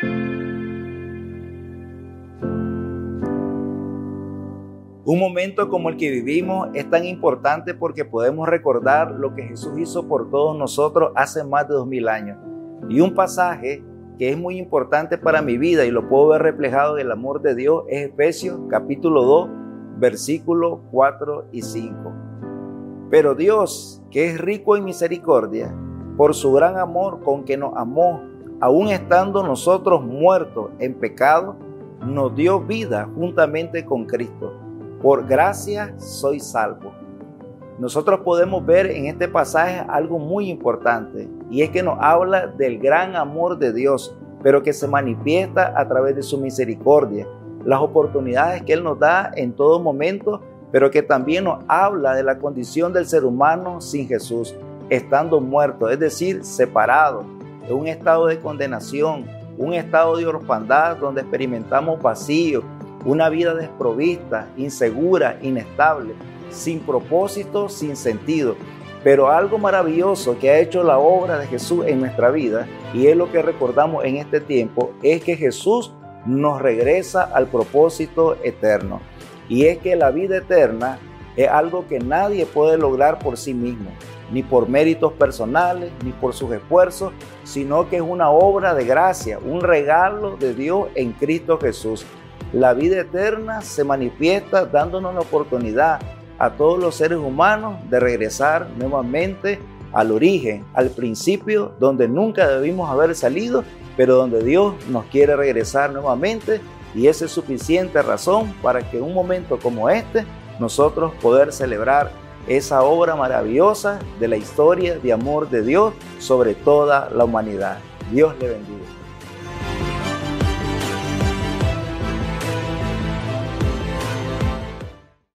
Un momento como el que vivimos es tan importante porque podemos recordar lo que Jesús hizo por todos nosotros hace más de dos mil años. Y un pasaje que es muy importante para mi vida y lo puedo ver reflejado en el amor de Dios es Efesios capítulo 2, versículos 4 y 5. Pero Dios, que es rico en misericordia, por su gran amor con que nos amó, aun estando nosotros muertos en pecado, nos dio vida juntamente con Cristo por gracia soy salvo. Nosotros podemos ver en este pasaje algo muy importante y es que nos habla del gran amor de Dios, pero que se manifiesta a través de su misericordia, las oportunidades que Él nos da en todo momento, pero que también nos habla de la condición del ser humano sin Jesús, estando muerto, es decir, separado, un estado de condenación, un estado de orfandad donde experimentamos vacío, una vida desprovista, insegura, inestable, sin propósito, sin sentido. Pero algo maravilloso que ha hecho la obra de Jesús en nuestra vida, y es lo que recordamos en este tiempo, es que Jesús nos regresa al propósito eterno. Y es que la vida eterna es algo que nadie puede lograr por sí mismo, ni por méritos personales, ni por sus esfuerzos, sino que es una obra de gracia, un regalo de Dios en Cristo Jesús. La vida eterna se manifiesta dándonos la oportunidad a todos los seres humanos de regresar nuevamente al origen, al principio, donde nunca debimos haber salido, pero donde Dios nos quiere regresar nuevamente y esa es suficiente razón para que un momento como este nosotros poder celebrar esa obra maravillosa de la historia de amor de Dios sobre toda la humanidad. Dios le bendiga.